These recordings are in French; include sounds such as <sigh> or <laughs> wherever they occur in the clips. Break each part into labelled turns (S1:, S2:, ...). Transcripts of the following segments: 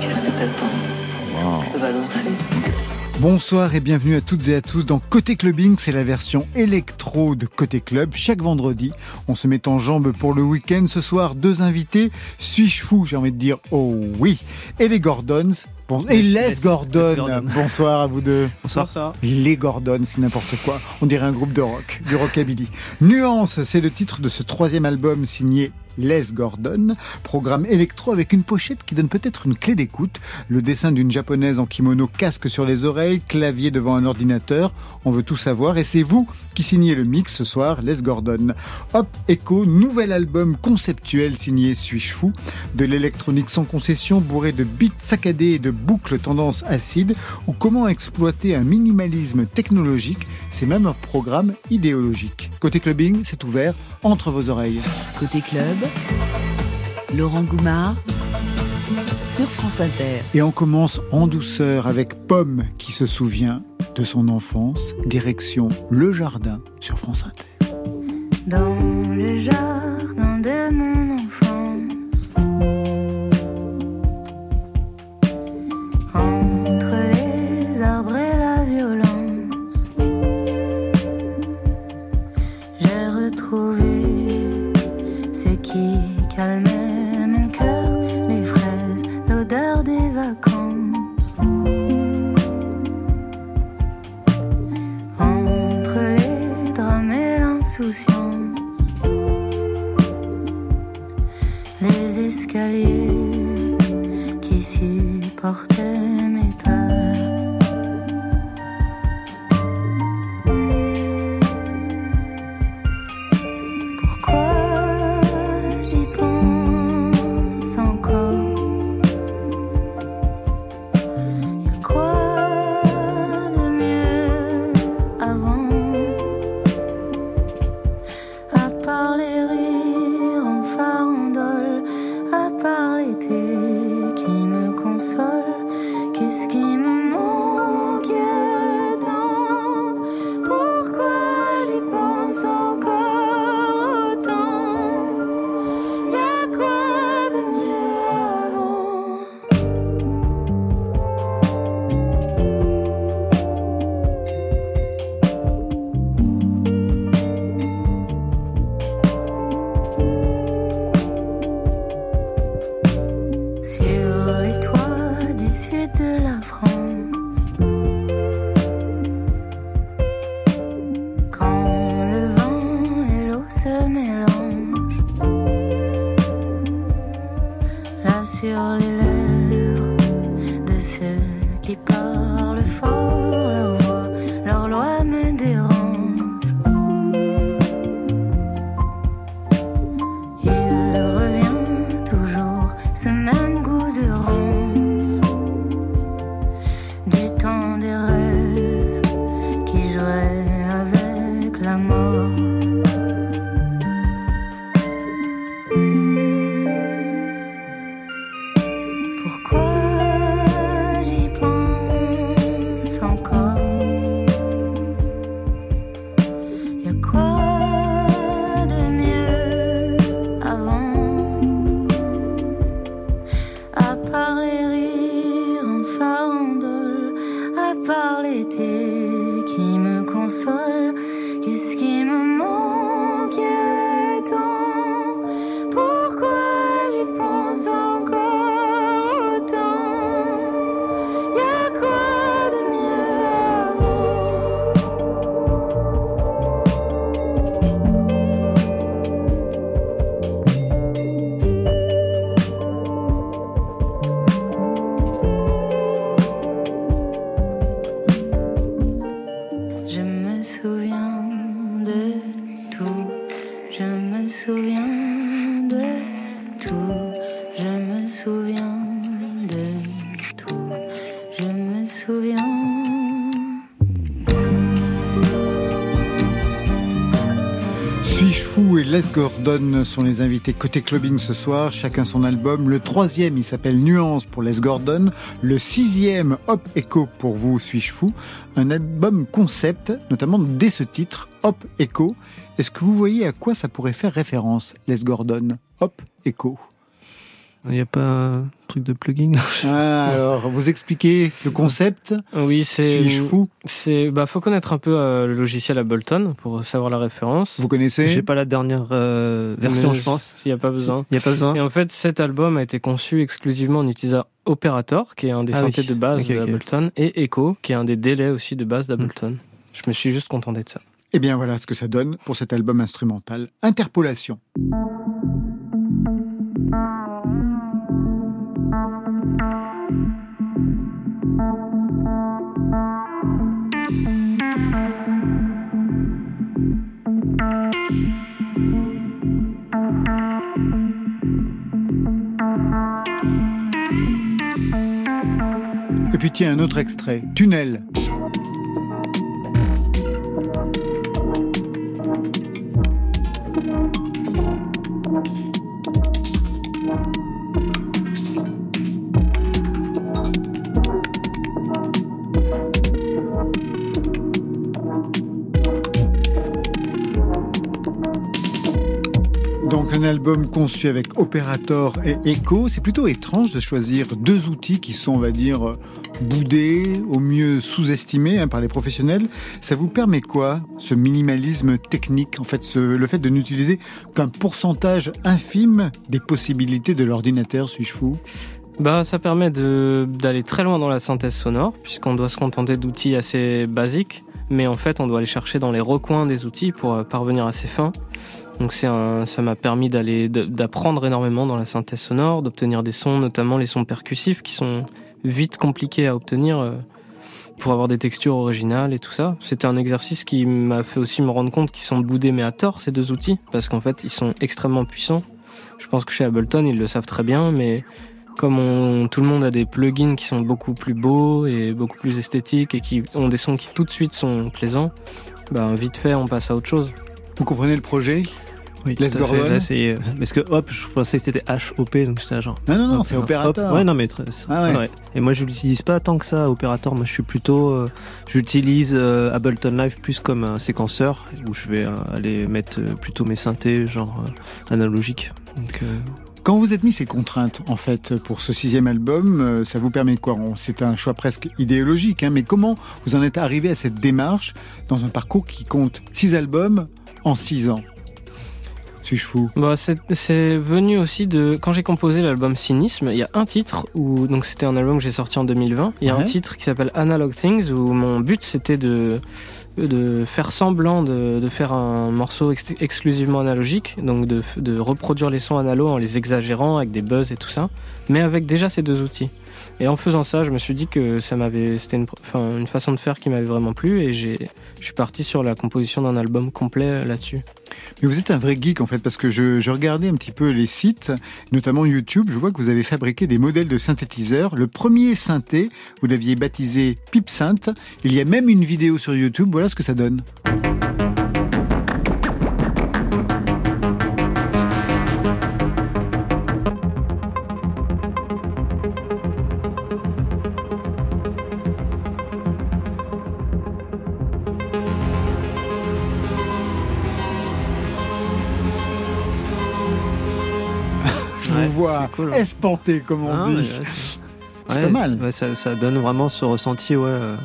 S1: Qu'est-ce que t'attends On va danser.
S2: Bonsoir et bienvenue à toutes et à tous dans Côté Clubbing, c'est la version électro de Côté Club. Chaque vendredi, on se met en jambes pour le week-end. Ce soir, deux invités. Suis-je fou J'ai envie de dire oh oui. Et les Gordons. Bon, et Les Gordon. Bonsoir à vous deux.
S3: Bonsoir.
S2: Les Gordon, c'est n'importe quoi. On dirait un groupe de rock, du rockabilly. Nuance, c'est le titre de ce troisième album signé les Gordon, programme électro avec une pochette qui donne peut-être une clé d'écoute, le dessin d'une japonaise en kimono casque sur les oreilles, clavier devant un ordinateur, on veut tout savoir et c'est vous qui signez le mix ce soir, Les Gordon. Hop, Echo, nouvel album conceptuel signé Suis-je fou, de l'électronique sans concession bourré de beats saccadés et de boucles tendance acide, ou comment exploiter un minimalisme technologique, c'est même un programme idéologique. Côté clubbing, c'est ouvert entre vos oreilles.
S4: Côté club, Laurent Goumard sur France Inter.
S2: Et on commence en douceur avec Pomme qui se souvient de son enfance, direction le jardin sur France Inter.
S5: Dans le jardin de mon qui supportaient
S2: Gordon sont les invités côté clubbing ce soir, chacun son album. Le troisième, il s'appelle Nuance pour Les Gordon. Le sixième, Hop Echo pour vous, Suis-je fou? Un album concept, notamment dès ce titre, Hop Echo. Est-ce que vous voyez à quoi ça pourrait faire référence, Les Gordon? Hop Echo
S3: Il n'y a pas un truc de plugin
S2: ah, Alors, vous expliquez le concept
S6: Oui, c'est.
S2: Suis-je fou
S6: C'est, bah, faut connaître un peu euh, le logiciel Ableton pour savoir la référence.
S2: Vous connaissez
S3: J'ai pas la dernière euh, version,
S6: Mais
S3: je pense.
S6: S'il n'y a pas besoin.
S3: Il n'y a pas besoin
S6: Et en fait, cet album a été conçu exclusivement en utilisant Operator, qui est un des
S3: Ah oui.
S6: synthés de base
S3: Ok, ok.
S6: d'Ableton, et Echo, qui est un des délais aussi de base d'Ableton. Je me suis juste contenté de ça.
S2: Eh bien voilà ce que ça donne pour cet album instrumental. Interpolation. Et puis un autre extrait. Tunnel. Album conçu avec Operator et Echo, c'est plutôt étrange de choisir deux outils qui sont, on va dire, boudés, au mieux sous-estimés hein, par les professionnels. Ça vous permet quoi, ce minimalisme technique En fait, le fait de n'utiliser qu'un pourcentage infime des possibilités de l'ordinateur, suis-je fou?
S6: Bah, ça permet d'aller très loin dans la synthèse sonore, puisqu'on doit se contenter d'outils assez basiques, mais en fait, on doit aller chercher dans les recoins des outils pour euh, parvenir à ces fins. Donc, c'est un, ça m'a permis d'aller, d'apprendre énormément dans la synthèse sonore, d'obtenir des sons, notamment les sons percussifs, qui sont vite compliqués à obtenir euh, pour avoir des textures originales et tout ça. C'était un exercice qui m'a fait aussi me rendre compte qu'ils sont boudés, mais à tort, ces deux outils, parce qu'en fait, ils sont extrêmement puissants. Je pense que chez Ableton, ils le savent très bien, mais comme on- tout le monde a des plugins qui sont beaucoup plus beaux et beaucoup plus esthétiques et qui ont des sons qui tout de suite sont plaisants, ben vite fait on passe à autre chose.
S2: Vous comprenez le projet?
S3: Oui,
S2: Les. Gordon?
S3: Là, c'est, euh, Parce que hop, je pensais que c'était HOP, donc j'étais genre.
S2: Non, non, non,
S3: hop,
S2: c'est
S3: hop. Ouais, non, mais très-
S2: Ah ouais.
S3: ouais. Et moi, je l'utilise pas tant que ça, Operator. Moi, je suis plutôt. euh, j'utilise euh, Ableton Live plus comme un séquenceur où je vais euh, aller mettre plutôt mes synthés, genre analogiques. Donc,
S2: Quand vous êtes mis ces contraintes, en fait, pour ce sixième album, ça vous permet quoi? C'est un choix presque idéologique, hein, mais comment vous en êtes arrivé à cette démarche dans un parcours qui compte six albums en six ans Suis-je fou?
S6: Bah, c'est venu aussi de quand j'ai composé l'album Cynisme. Il y a un titre où donc c'était un album que j'ai sorti en 2020. Il y a
S2: Ouais.
S6: un titre qui s'appelle Analog Things où mon but c'était de de faire semblant de, de faire un morceau ex- exclusivement analogique, donc de, de reproduire les sons analo en les exagérant avec des buzz et tout ça, mais avec déjà ces deux outils. Et en faisant ça, je me suis dit que ça m'avait, c'était une, enfin, une façon de faire qui m'avait vraiment plu et j'ai, je suis parti sur la composition d'un album complet euh, là-dessus.
S2: Mais vous êtes un vrai geek, en fait, parce que je, je regardais un petit peu les sites, notamment YouTube, je vois que vous avez fabriqué des modèles de synthétiseurs. Le premier synthé, vous l'aviez baptisé PipSynth. Il y a même une vidéo sur YouTube, voilà ce que ça donne.
S3: C'est cool, hein.
S2: espanté, comme on
S3: ah,
S2: dit. C'est
S3: Ouais,
S2: pas mal.
S3: ouais, ça, ça donne vraiment ce ressenti, ouais, euh,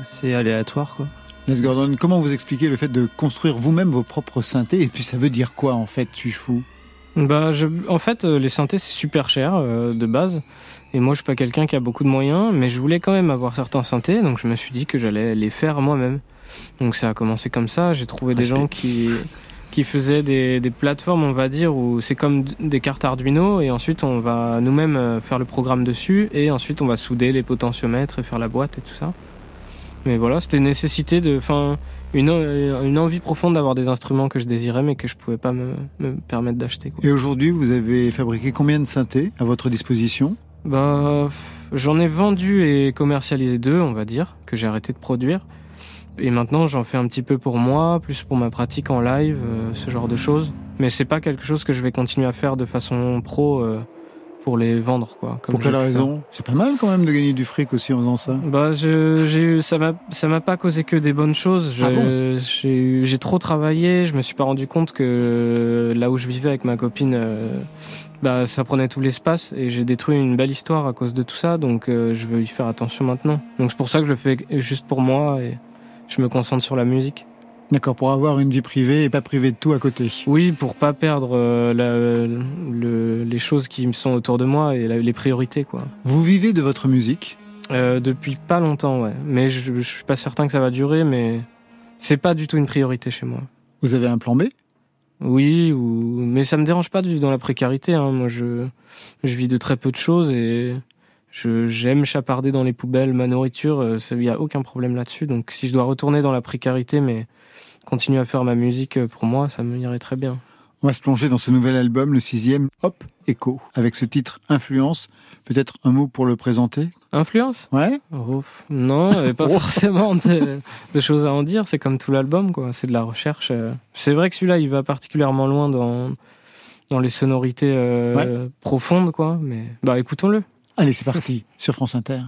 S3: assez aléatoire, quoi.
S2: Les Gordon, comment vous expliquez le fait de construire vous-même vos propres synthés? Et puis ça veut dire quoi, en fait, suis-je fou?
S6: Bah, je, en fait, euh, les synthés c'est super cher euh, de base, et moi je suis pas quelqu'un qui a beaucoup de moyens, mais je voulais quand même avoir certains synthés, donc je me suis dit que j'allais les faire moi-même. Donc ça a commencé comme ça. J'ai trouvé des gens qui qui faisaient des, des plateformes, on va dire, où c'est comme des cartes Arduino, et ensuite on va nous-mêmes euh, faire le programme dessus, et ensuite on va souder les potentiomètres et faire la boîte et tout ça. Mais voilà, c'était une nécessité de, enfin, une, euh, une envie profonde d'avoir des instruments que je désirais, mais que je pouvais pas me, me permettre d'acheter.
S2: Et aujourd'hui, vous avez fabriqué combien de synthés à votre disposition?
S6: Bah, j'en ai vendu et commercialisé deux, on va dire, que j'ai arrêté de produire. Et maintenant, j'en fais un petit peu pour moi, plus pour ma pratique en live, euh, ce genre de choses. Mais c'est pas quelque chose que je vais continuer à faire de façon pro euh, pour les vendre, quoi. comme
S2: Pour quelle raison? C'est pas mal quand même de gagner du fric aussi en faisant ça.
S6: Bah, je, ça m'a, ça m'a pas causé que des bonnes choses.
S2: Ah bon?
S6: j'ai, trop travaillé. Je me suis pas rendu compte que là où je vivais avec ma copine, euh, bah, ça prenait tout l'espace et j'ai détruit une belle histoire à cause de tout ça. Donc, euh, je veux y faire attention maintenant. Donc, c'est pour ça que je le fais juste pour moi et je me concentre sur la musique.
S2: D'accord, pour avoir une vie privée et pas privée de tout à côté.
S6: Oui, pour pas perdre euh, la- le- les choses qui me sont autour de moi et la- les priorités, quoi.
S2: Vous vivez de votre musique?
S6: Euh, depuis pas longtemps, ouais. Mais je, je suis pas certain que ça va durer, mais c'est pas du tout une priorité chez moi.
S2: Vous avez un plan B?
S6: Oui, ou... mais ça me dérange pas de vivre dans la précarité. Hein. Moi, je, je vis de très peu de choses et j'aime chaparder dans les poubelles ma nourriture. Il n'y a aucun problème là-dessus. Donc, si je dois retourner dans la précarité, mais continuer à faire ma musique euh, pour moi, ça me irait très bien.
S2: On va se plonger dans ce nouvel album, le sixième, Hop, Echo, avec ce titre Influence. Peut-être un mot pour le présenter?
S6: Influence?
S2: Ouais
S6: Oh, f- Non, avait pas <laughs> <laughs> forcément de, de choses à en dire. C'est comme tout l'album, quoi. C'est de la recherche. euh. C'est vrai que celui-là, il va particulièrement loin dans, dans les sonorités euh, profondes, quoi. Mais bah, écoutons-le.
S2: Allez, c'est parti, sur France Inter.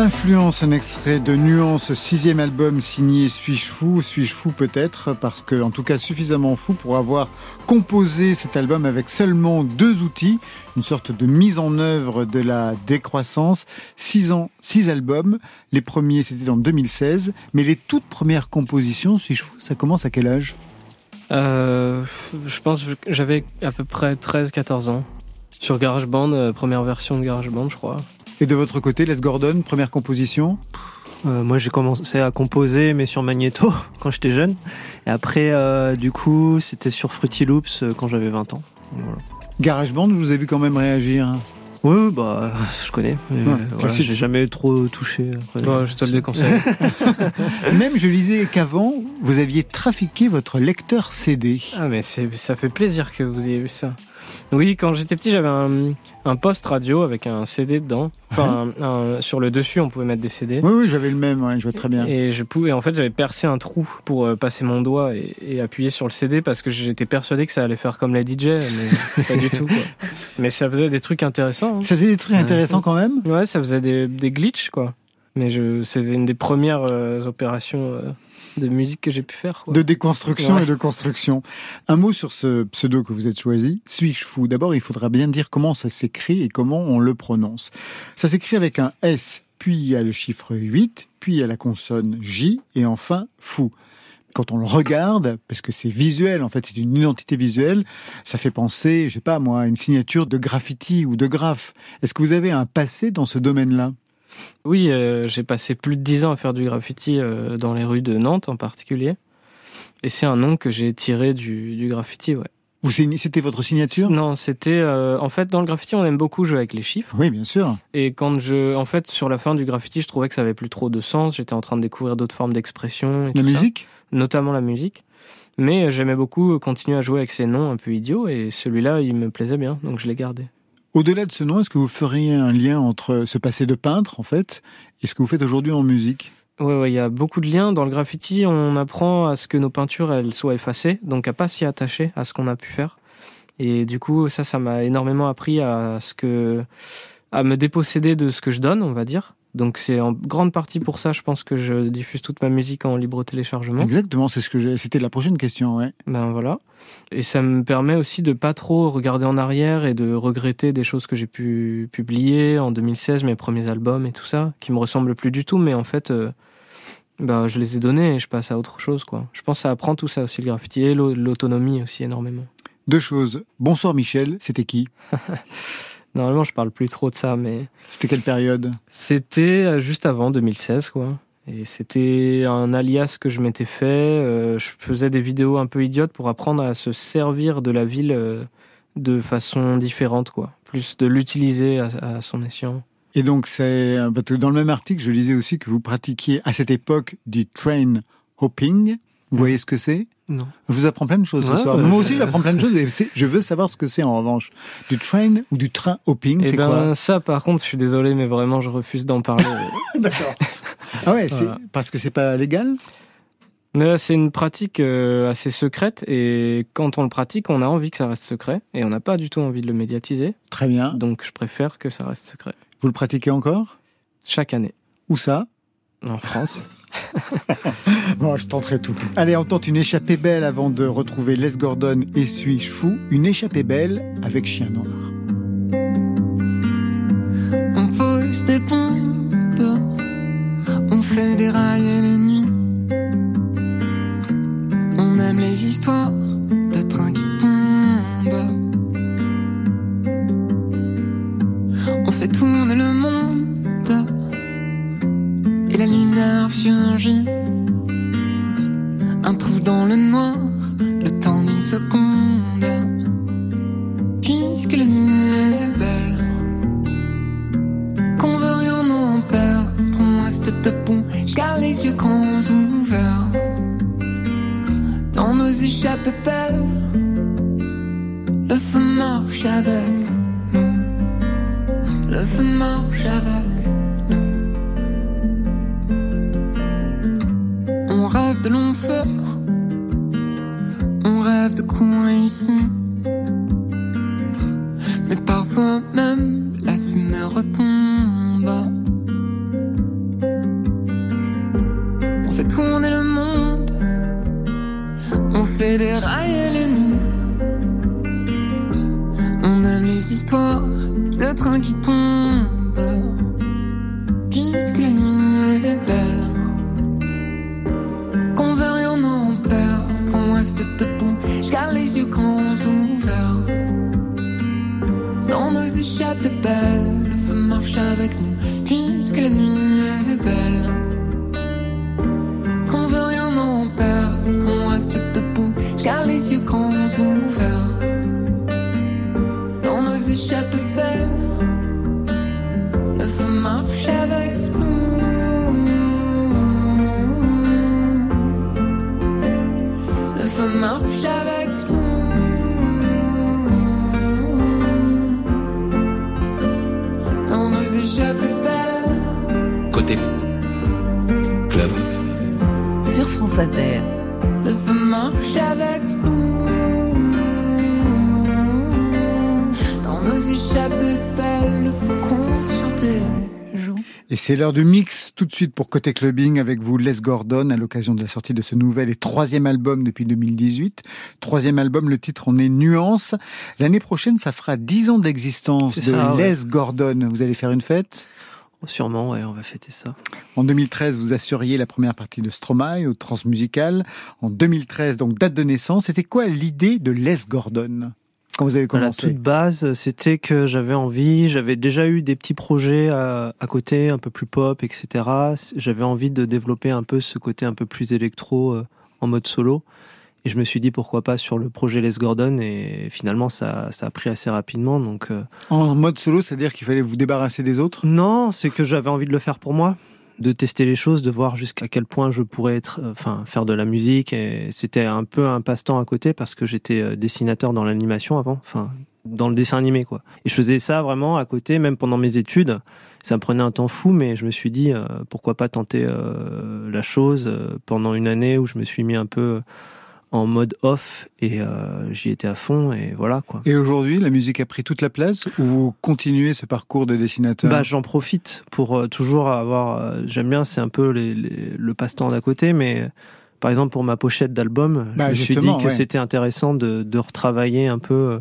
S2: Influence, un extrait de Nuance, sixième album signé Suis-je fou? Suis-je fou peut-être? Parce que, en tout cas, suffisamment fou pour avoir composé cet album avec seulement deux outils, une sorte de mise en œuvre de la décroissance. Six ans, six albums. Les premiers, c'était en 2016. Mais les toutes premières compositions, Suis-je fou, ça commence à quel âge?
S6: Euh, je pense que j'avais à peu près 13-14 ans. Sur GarageBand, euh, première version de GarageBand, je crois.
S2: Et de votre côté, Les Gordon, première composition
S3: Euh, moi, j'ai commencé à composer, mais sur Magneto <laughs> quand j'étais jeune. Et après, euh, du coup, c'était sur Fruity Loops euh, quand j'avais 20 ans. Voilà.
S2: GarageBand, je vous ai vu quand même réagir.
S3: Oui, oui, bah, je connais.
S2: Ouais,
S3: voilà, j'ai jamais trop touché. après.
S6: Bon, je te le déconseille.
S2: Même, je lisais qu'avant, vous aviez trafiqué votre lecteur CD.
S6: ah, mais ça fait plaisir que vous ayez vu ça. Oui, quand j'étais petit, j'avais un, un poste radio avec un CD dedans. Enfin, un- un- sur le dessus, on pouvait mettre des CD.
S2: Oui, oui, j'avais le même, ouais, je vois très bien.
S6: Et je pouvais, en fait, j'avais percé un trou pour euh, passer mon doigt et, et appuyer sur le CD parce que j'étais persuadé que ça allait faire comme les DJ, mais <laughs> pas du tout. Quoi. Mais ça faisait des trucs intéressants. hein.
S2: Ça faisait des trucs intéressants quand même?
S6: Ouais, ça faisait des, des glitches, quoi. Mais je, c'était une des premières euh, opérations euh, de musique que j'ai pu faire. Quoi.
S2: de déconstruction
S6: Ouais.
S2: et de construction. Un mot sur ce pseudo que vous êtes choisi. Suis-je fou? D'abord, il faudra bien dire comment ça s'écrit et comment on le prononce. Ça s'écrit avec un S, puis il y a le chiffre 8, puis il y a la consonne J, et enfin fou. Quand on le regarde, parce que c'est visuel, en fait, c'est une identité visuelle, ça fait penser, je sais pas moi, à une signature de graffiti ou de graphe. Est-ce que vous avez un passé dans ce domaine-là?
S6: Oui, euh, j'ai passé plus de 10 ans à faire du graffiti euh, dans les rues de Nantes en particulier. Et c'est un nom que j'ai tiré du, du graffiti, ouais.
S2: Vous C'était votre signature?
S6: Non, c'était euh, en fait dans le graffiti, on aime beaucoup jouer avec les chiffres.
S2: Oui, bien sûr.
S6: Et quand je, en fait, sur la fin du graffiti, je trouvais que ça avait plus trop de sens. J'étais en train de découvrir d'autres formes d'expression,
S2: La
S6: ça,
S2: musique?
S6: Notamment la musique. Mais j'aimais beaucoup continuer à jouer avec ces noms un peu idiots et celui-là, il me plaisait bien, donc je l'ai gardé.
S2: Au-delà de ce nom, est-ce que vous feriez un lien entre ce passé de peintre, en fait, et ce que vous faites aujourd'hui en musique?
S6: Ouais, il y a beaucoup de liens. Dans le graffiti, on apprend à ce que nos peintures, soient effacées, donc à pas s'y attacher à ce qu'on a pu faire. Et du coup, ça, ça m'a énormément appris à ce que, à me déposséder de ce que je donne, on va dire. Donc c'est en grande partie pour ça, je pense que je diffuse toute ma musique en libre téléchargement.
S2: Exactement, c'est ce que j'ai. C'était la prochaine question, ouais.
S6: Ben voilà. Et ça me permet aussi de pas trop regarder en arrière et de regretter des choses que j'ai pu publier en 2016, mes premiers albums et tout ça, qui me ressemblent plus du tout, mais en fait, euh, ben, je les ai donnés et je passe à autre chose, quoi. Je pense que ça apprend tout ça aussi, le graffiti et l'au- l'autonomie aussi énormément.
S2: Deux choses. Bonsoir Michel, c'était qui? <laughs>
S6: Normalement, je parle plus trop de ça, mais
S2: C'était quelle période
S6: c'était euh, juste avant 2016, quoi. Et c'était un alias que je m'étais fait. euh, je faisais des vidéos un peu idiotes pour apprendre à se servir de la ville euh, de façon différente, quoi. Plus de l'utiliser à, à son escient.
S2: Et donc, c'est. Parce que dans le même article, je lisais aussi que vous pratiquiez à cette époque du train hopping. Vous voyez ce que c'est?
S3: Non.
S2: Je vous apprends plein de choses
S6: Ouais,
S2: ce soir.
S6: bah,
S2: Moi aussi, j'apprends plein de <laughs> choses. Et je veux savoir ce que c'est en revanche. Du train ou du train hopping,
S6: Et
S2: c'est
S6: ben
S2: quoi?
S6: ça, par contre, je suis désolé, mais vraiment, je refuse d'en parler. <laughs>
S2: D'accord. Ah ouais,
S6: Voilà.
S2: parce que c'est pas légal?
S6: Mais là, c'est une pratique euh, assez secrète, et quand on le pratique, on a envie que ça reste secret, et on n'a pas du tout envie de le médiatiser.
S2: Très bien.
S6: Donc, je préfère que ça reste secret.
S2: Vous le pratiquez encore?
S6: Chaque année,
S2: Où ça?
S6: En France. <laughs> <laughs>
S2: Bon, je tenterai tout. Allez, on tente une échappée belle avant de retrouver Les Gordon et Suis-je fou? Une échappée belle avec Chien Noir.
S7: On pose des bombes, on fait dérailler les nuits. On aime les histoires de trains qui tombent. On fait tourner le monde et la lumière surgit. Un trou dans le noir, le temps d'une seconde. Puisque la nuit est belle qu'on veut rien en perdre. On reste debout, garde les yeux grands ouverts. Dans nos échappées belles, le feu marche avec nous. Le feu marche avec nous. De longs feux, on rêve de coups réussis. Mais parfois même la fumée retombe. On fait tourner le monde, on fait dérailler les nuits. On aime les histoires de trains qui tombent. plus belle. Le feu marche avec nous, puisque la nuit est belle. Qu'on veut rien, non, on qu'on reste debout, car les yeux
S1: grands ouverts.
S4: Sur France Inter.
S7: Le feu marche avec nous. Dans nos échappées belles, le feu compte sur tes joues.
S2: Et c'est l'heure du mix tout de suite pour Côté Clubbing avec vous, Les Gordon, à l'occasion de la sortie de ce nouvel et troisième album depuis 2018. Troisième album, le titre on est Nuance. L'année prochaine, ça fera dix ans d'existence de
S3: ouais.
S2: Les Gordon. Vous allez faire une fête?
S3: Sûrement, ouais, on va fêter ça.
S2: En 2013, vous assuriez la première partie de Stromae au Transmusical. En 2013, donc date de naissance. C'était quoi l'idée de Les Gordon? Quand vous avez
S3: À la
S2: commencé
S3: toute base, c'était que j'avais envie, j'avais déjà eu des petits projets à, à côté, un peu plus pop, etc. J'avais envie de développer un peu ce côté un peu plus électro euh, en mode solo. Et je me suis dit pourquoi pas sur le projet Les Gordon. Et finalement, ça, ça a pris assez rapidement. Donc, euh,
S2: En mode solo, c'est-à-dire qu'il fallait vous débarrasser des autres?
S3: Non, c'est que j'avais envie de le faire pour moi, de tester les choses, de voir jusqu'à quel point je pourrais être, euh, enfin, faire de la musique. Et c'était un peu un passe-temps à côté parce que j'étais euh, dessinateur dans l'animation avant, enfin, dans le dessin animé, quoi. Et je faisais ça vraiment à côté, même pendant mes études. Ça me prenait un temps fou, mais je me suis dit, euh, pourquoi pas tenter la chose pendant une année où je me suis mis un peu en mode off et euh, j'y étais à fond et voilà quoi.
S2: Et aujourd'hui, la musique a pris toute la place ou vous continuez ce parcours de dessinateur?
S3: Bah, j'en profite pour euh, toujours avoir. euh, J'aime bien, c'est un peu les- les- le passe-temps d'à côté, mais par exemple pour ma pochette d'album,
S2: Bah,
S3: je me suis dit que
S2: ouais.
S3: c'était intéressant de, de retravailler un peu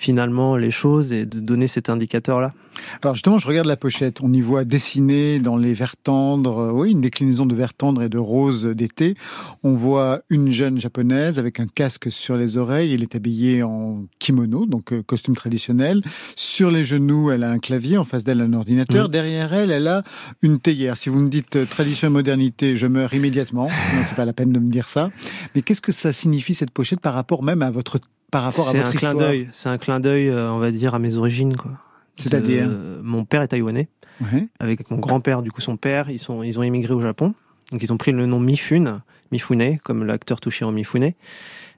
S3: finalement les choses et de donner cet indicateur-là.
S2: Alors justement, je regarde la pochette. On y voit dessiné dans les verts tendres, euh, oui, une déclinaison de vert tendre et de rose d'été. On voit une jeune japonaise avec un casque sur les oreilles. Elle est habillée en kimono, donc euh, costume traditionnel. Sur les genoux, elle a un clavier. En face d'elle, un ordinateur.
S3: Mhm.
S2: Derrière elle, elle a une théière. Si vous me dites euh, tradition et modernité, je meurs immédiatement. non, c'est pas la peine de me dire ça. Mais qu'est-ce que ça signifie cette pochette par rapport même à votre par rapport à
S3: C'est
S2: votre
S3: un clin d'œil, c'est un clin d'œil, euh, on va dire, à mes origines quoi.
S2: C'est-à-dire
S3: mon père est taïwanais.
S2: Ouais.
S3: avec mon grand-père, du coup son père, ils, sont, ils ont immigré au Japon. Donc ils ont pris le nom Mifune, Mifune, comme l'acteur Toshiro Mifune.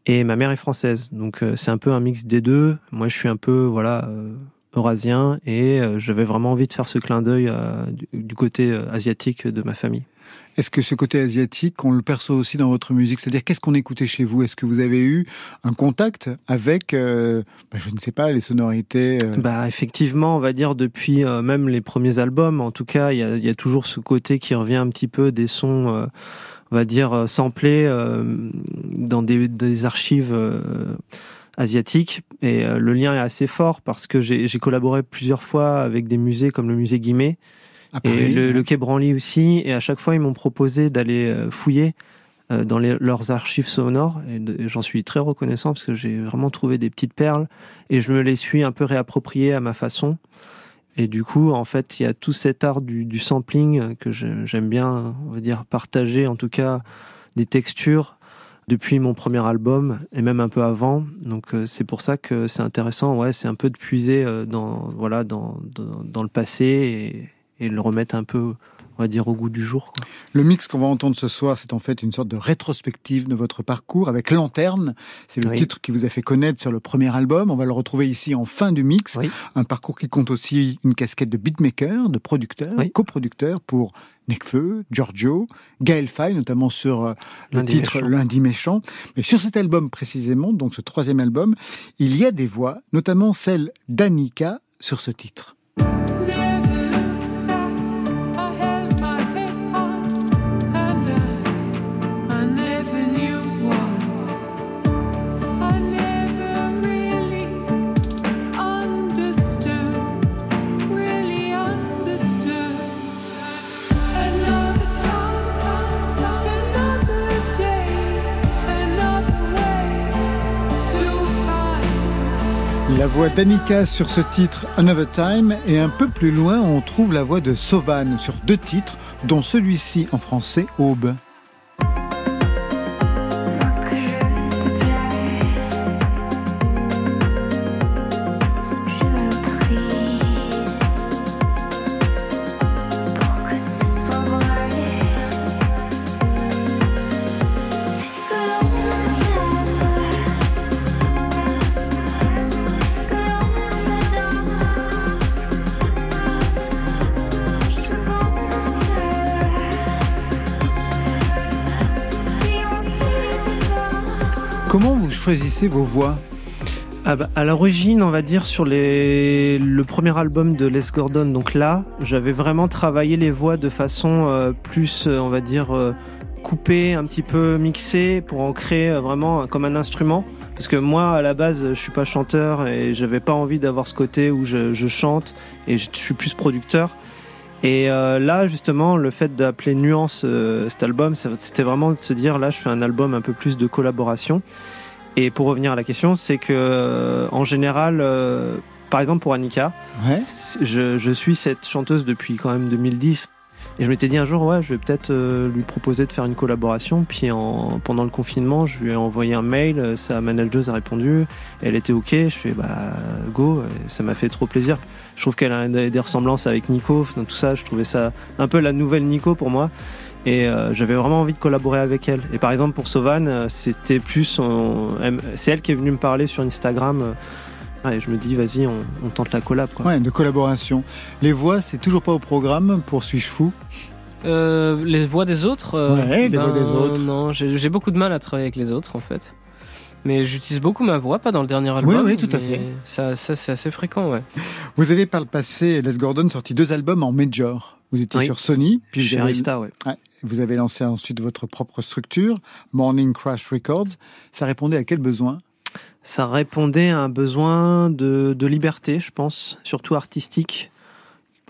S3: Et ma mère est française. Donc euh, c'est un peu un mix des deux. Moi je suis un peu voilà euh, eurasien et euh, j'avais vraiment envie de faire ce clin d'œil euh, du, côté euh, asiatique de ma famille.
S2: Est-ce que ce côté asiatique, on le perçoit aussi dans votre musique? C'est-à-dire, qu'est-ce qu'on écoutait chez vous? Est-ce que vous avez eu un contact avec, euh, bah, je ne sais pas, les sonorités euh,
S3: Bah effectivement, on va dire depuis euh, même les premiers albums, en tout cas, il y a, il y a toujours ce côté qui revient un petit peu des sons, on va dire, samplés euh, dans des, des archives euh, asiatiques. Et euh, le lien est assez fort parce que j'ai collaboré plusieurs fois avec des musées comme le musée Guimet et le,
S2: ouais.
S3: le Quai Branly aussi. Et à chaque fois, ils m'ont proposé d'aller euh, fouiller euh, dans les- leurs archives sonores. Et, j'en suis très reconnaissant parce que j'ai vraiment trouvé des petites perles. Et je me les suis un peu réappropriées à ma façon. Et du coup, en fait, il y a tout cet art du, du sampling que j'aime bien, on va dire, partager, en tout cas, des textures depuis mon premier album et même un peu avant. Donc euh, c'est pour ça que c'est intéressant. Ouais, c'est un peu de puiser euh, dans voilà dans, dans, le passé et le remettre un peu, on va dire, au goût du jour. quoi.
S2: Le mix qu'on va entendre ce soir, c'est en fait une sorte de rétrospective de votre parcours avec Lanterne. C'est le
S3: Oui.
S2: titre qui vous a fait connaître sur le premier album. On va le retrouver ici en fin du mix.
S3: Oui.
S2: Un parcours qui compte aussi une casquette de beatmaker, de producteur,
S3: Oui.
S2: coproducteur pour Necfeu, Giorgio, Gaël Faye, notamment sur euh, le
S3: Lundi
S2: titre
S3: Méchant.
S2: Lundi Méchant. Mais sur cet album précisément, donc ce troisième album, il y a des voix, notamment celle d'Annika sur ce titre. La voix d'Annika sur ce titre Another Time et un peu plus loin on trouve la voix de Sauvane sur deux titres dont celui-ci en français Aube. Choisissez vos voix
S3: Ah bah, à l'origine, on va dire, sur le premier album de Les Gordon, donc là, j'avais vraiment travaillé les voix de façon euh, plus, euh, on va dire, euh, coupée, un petit peu mixée, pour en créer vraiment comme un instrument. Parce que moi, à la base, je suis pas chanteur et j'avais pas envie d'avoir ce côté où je, chante et je, je suis plus producteur. Et là, justement, le fait d'appeler Nuance cet album, c'était vraiment de se dire là, je fais un album un peu plus de collaboration. Et pour revenir à la question, c'est que euh, en général, euh, par exemple pour Annika,
S2: Ouais.
S3: je, je suis cette chanteuse depuis quand même 2010. Et je m'étais dit un jour, ouais, je vais peut-être euh, lui proposer de faire une collaboration. Puis en, pendant le confinement, je lui ai envoyé un mail, euh, sa manageuse a répondu, elle était ok. Je fais bah go, et ça m'a fait trop plaisir. Je trouve qu'elle a des, ressemblances avec Nico, tout ça. Je trouvais ça un peu la nouvelle Nico pour moi. Et euh, j'avais vraiment envie de collaborer avec elle. Et par exemple pour Sovan, euh, c'était plus, c'est elle qui est venue me parler sur Instagram. euh, ouais, et je me dis, vas-y, on, on tente la collab. Quoi.
S2: Ouais, de collaboration. Les voix, c'est toujours pas au programme pour Suis-je fou?
S6: Euh, les voix des autres euh,
S2: Ouais, les voix des autres.
S6: Non, j'ai beaucoup de mal à travailler avec les autres en fait. Mais j'utilise beaucoup ma voix, pas dans le dernier album.
S2: oui, tout à fait.
S6: Ça, ça c'est assez fréquent, ouais. <laughs>
S2: Vous avez par le passé, Les Gordon, sorti deux albums en major. Vous étiez
S3: Oui.
S2: sur Sony, puis
S3: Chez Arista, ouais.
S2: Vous avez lancé ensuite votre propre structure, Morning Crash Records. Ça répondait à quel besoin?
S3: Ça répondait à un besoin de, de liberté, je pense, surtout artistique.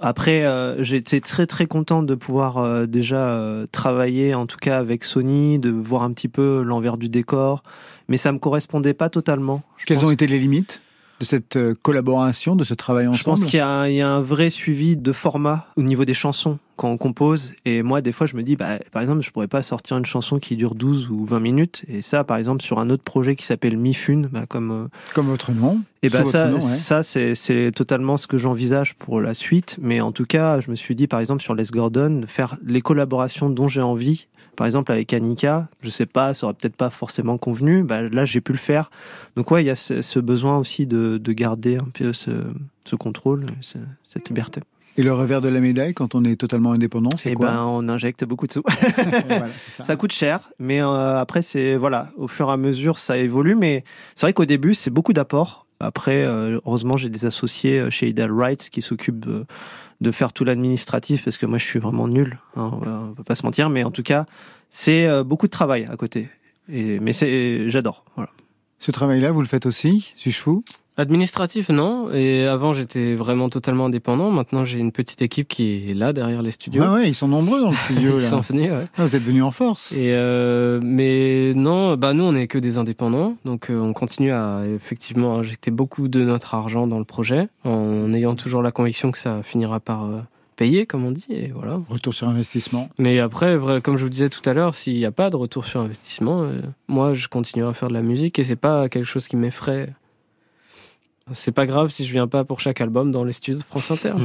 S3: Après, euh, j'étais très très content de pouvoir euh, déjà euh, travailler, en tout cas avec Sony, de voir un petit peu l'envers du décor, mais ça me correspondait pas totalement.
S2: Quelles
S3: pense
S2: ont été les limites? De cette euh, collaboration, de ce travail ensemble
S3: Je pense qu'il y, a un- il y a un vrai suivi de format au niveau des chansons quand on compose. Et moi, des fois, je me dis, bah, par exemple, je pourrais pas sortir une chanson qui dure 12 ou 20 minutes. Et ça, par exemple, sur un autre projet qui s'appelle Mifune, bah, comme. euh,
S2: Comme votre nom.
S3: et bah,
S2: votre
S3: ça,
S2: nom, ouais.
S3: ça c'est, c'est totalement ce que j'envisage pour la suite. Mais en tout cas, je me suis dit, par exemple, sur Les Gordon, faire les collaborations dont j'ai envie. Par exemple, avec Annika, je sais pas, ça aurait peut-être pas forcément convenu. Bah, là, j'ai pu le faire. Donc, ouais, il y a ce, ce besoin aussi de, de garder un peu ce, ce contrôle, ce- cette liberté.
S2: Et le revers de la médaille, quand on est totalement indépendant, c'est
S3: Et
S2: quoi
S3: ben, on injecte beaucoup de sous. <laughs>
S2: Voilà, c'est <laughs> ça.
S3: Ça coûte cher, mais euh, après, c'est voilà, au fur et à mesure, ça évolue. Mais c'est vrai qu'au début, c'est beaucoup d'apports. Après, euh, heureusement, j'ai des associés euh, chez Ideal Right qui s'occupent de, faire tout l'administratif parce que moi, je suis vraiment nul. hein, on peut pas se mentir, mais en tout cas, c'est euh, beaucoup de travail à côté. Et, mais j'adore. Voilà.
S2: Ce travail-là, vous le faites aussi, suis-je fou
S6: Administratif, non. Et avant, j'étais vraiment totalement indépendant. Maintenant, j'ai une petite équipe qui est là, derrière les studios.
S2: Ouais, ouais, ils sont nombreux dans le <laughs> studio.
S6: Ils
S2: là.
S6: sont venus, ouais.
S2: Ah, vous êtes venus en force.
S6: Et euh, mais non, bah nous on est que des indépendants, donc euh, on continue à effectivement injecter beaucoup de notre argent dans le projet, en ayant toujours la conviction que ça finira par euh, payer, comme on dit, et voilà.
S2: Retour sur investissement.
S6: Mais après, comme je vous disais tout à l'heure, s'il n'y a pas de retour sur investissement, moi je continue à faire de la musique et c'est pas quelque chose qui m'effraie. C'est pas grave si je viens pas pour chaque album dans les studios de France Inter. <laughs>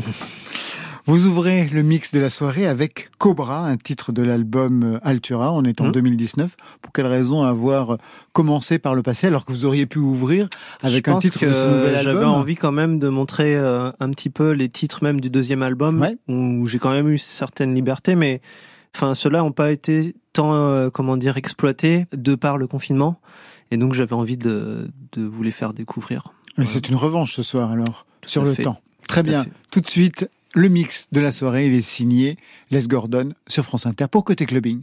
S2: Vous ouvrez le mix de la soirée avec Cobra, un titre de l'album euh, Altura. On est en
S3: Mhm.
S2: 2019. Pour quelle raison avoir commencé par le passé alors que vous auriez pu ouvrir avec
S3: Je
S2: un
S3: pense
S2: titre
S3: que
S2: de ce nouvel album?
S3: J'avais envie quand même de montrer euh, un petit peu les titres même du deuxième album,
S2: Ouais.
S3: où j'ai quand même eu certaines libertés, mais enfin ceux-là n'ont pas été tant euh, comment dire exploités de par le confinement, et donc j'avais envie de, de vous les faire découvrir.
S2: Mais c'est une revanche ce soir alors,
S3: Tout
S2: sur le
S3: fait.
S2: temps. Très
S3: Tout
S2: bien. Tout de suite, le mix de la soirée, il est signé Les Gordon sur France Inter pour Côté Clubbing.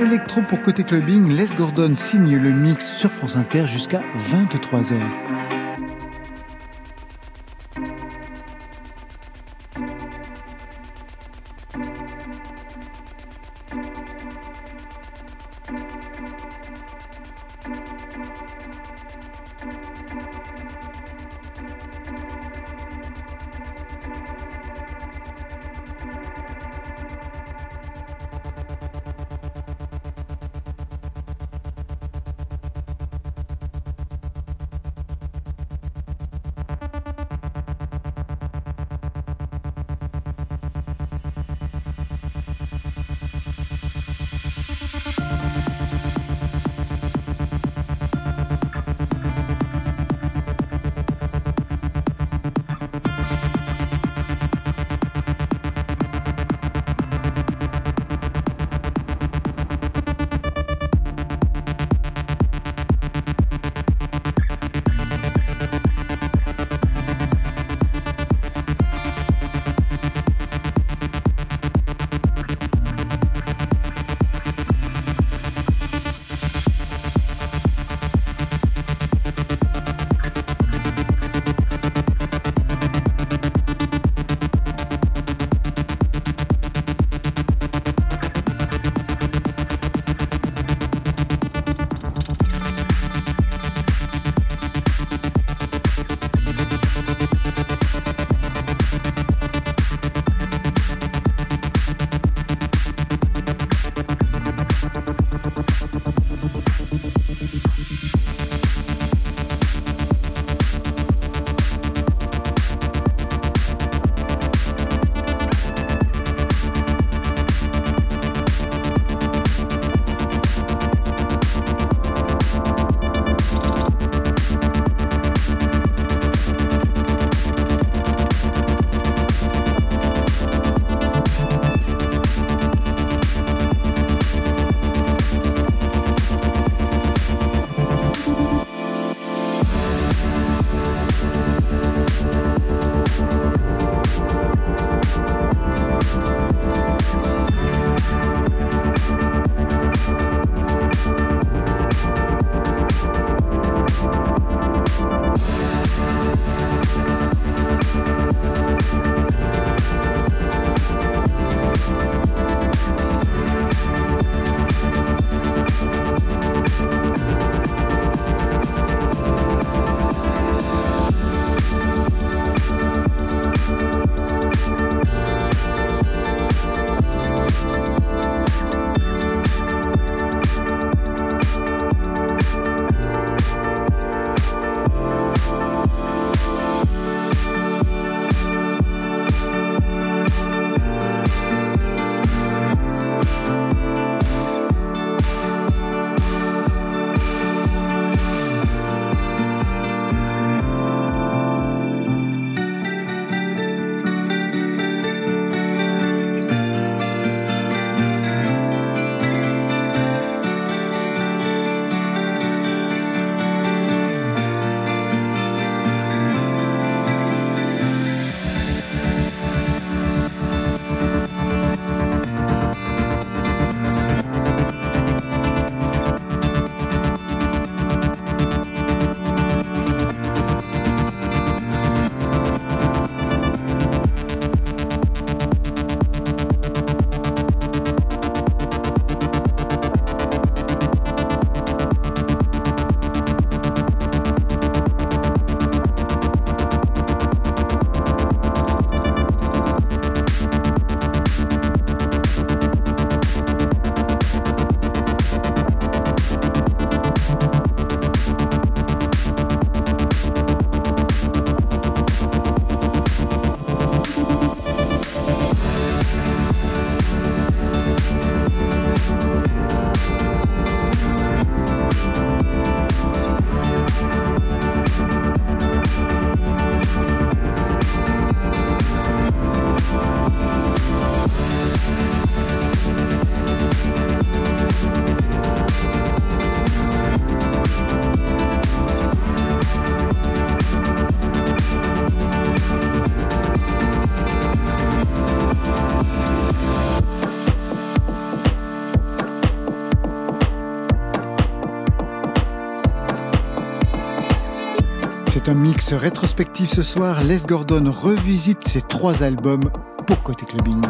S2: Électro pour côté clubbing, Les Gordon signe le mix sur France Inter jusqu'à 23h.
S8: Un mix rétrospectif ce soir. Les Gordon revisite ses trois albums pour Côté Clubbing.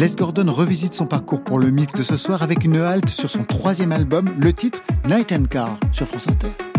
S2: Les Gordon revisite son parcours pour le mix de ce soir avec une halte sur son troisième album, le titre Night and Car sur France Inter.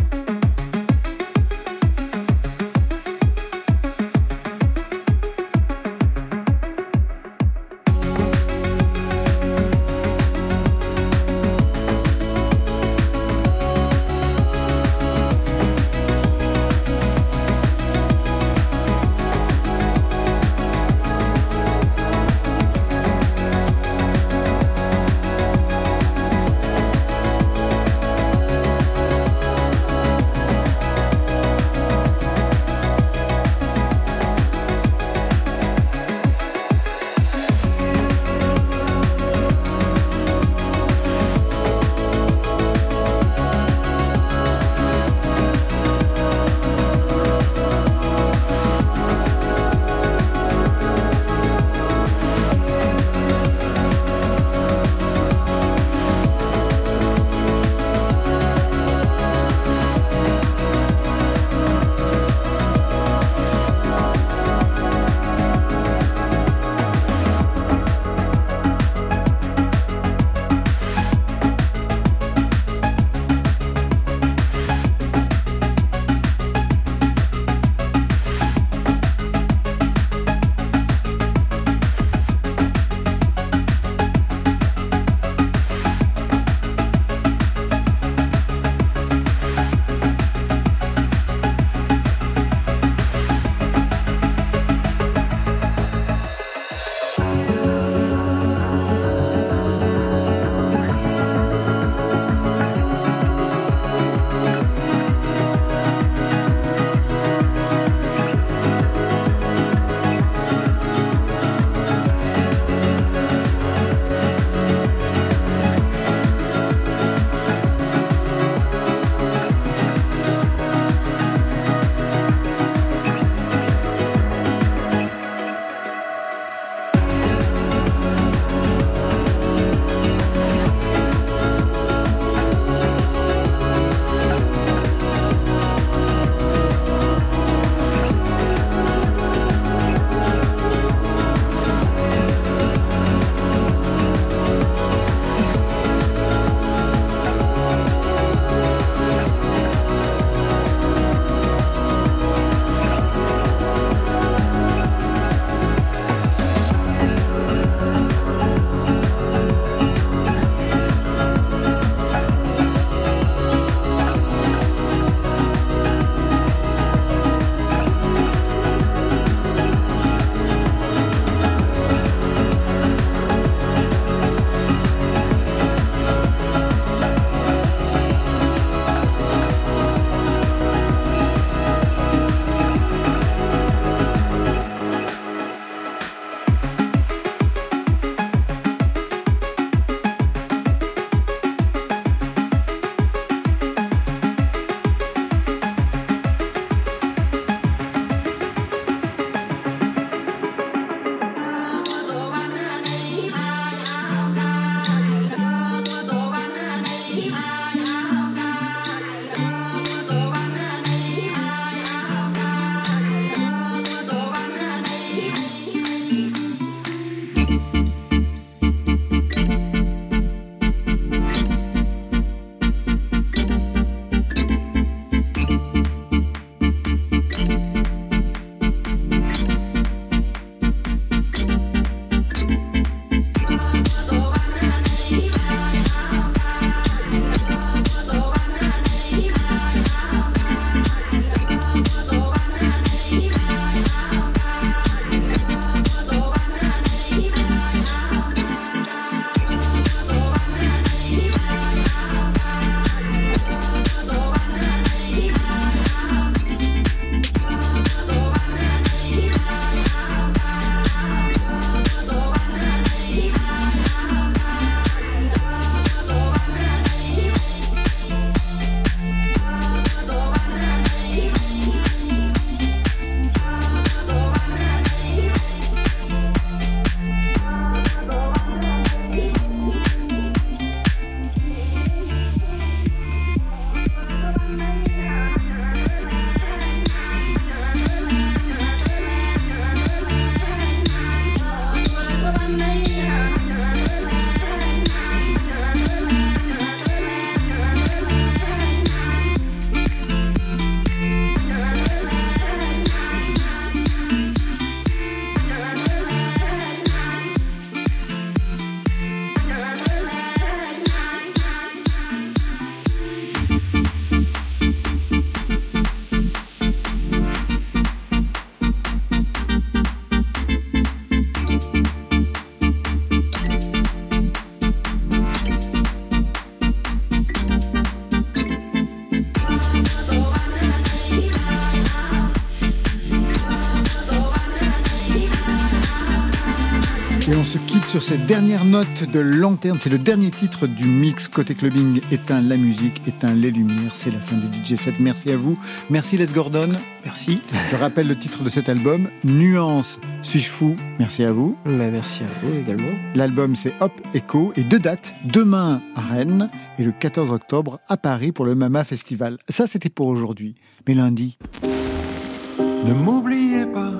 S2: Sur cette dernière note de lanterne. C'est le dernier titre du mix côté clubbing. Éteint la musique, éteint les lumières. C'est la fin du DJ 7. Merci à vous. Merci Les Gordon.
S3: Merci.
S2: Je rappelle le titre de cet album. Nuance, suis-je fou? Merci à vous.
S6: Mais merci à vous également.
S2: L'album c'est Hop Echo et deux dates. Demain à Rennes et le 14 octobre à Paris pour le Mama Festival. Ça c'était pour aujourd'hui. Mais lundi.
S9: Ne m'oubliez pas.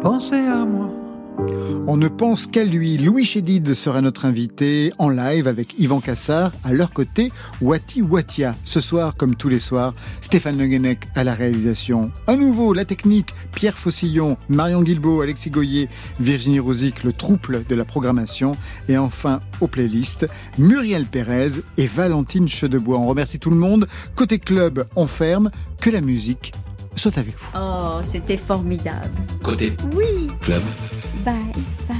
S9: Pensez à moi.
S2: On ne pense qu'à lui. Louis Chédid sera notre invité en live avec Yvan Cassard. À leur côté, Wati Watia. Ce soir, comme tous les soirs, Stéphane Le à la réalisation. À nouveau, la technique, Pierre Fossillon, Marion Guilbault, Alexis Goyer, Virginie Rosic, le trouble de la programmation. Et enfin, aux playlists, Muriel Pérez et Valentine Chedebois. On remercie tout le monde. Côté club, on ferme. Que la musique soit avec vous.
S10: Oh, c'était formidable.
S1: Côté
S10: Oui.
S1: club.
S10: Bye, bye.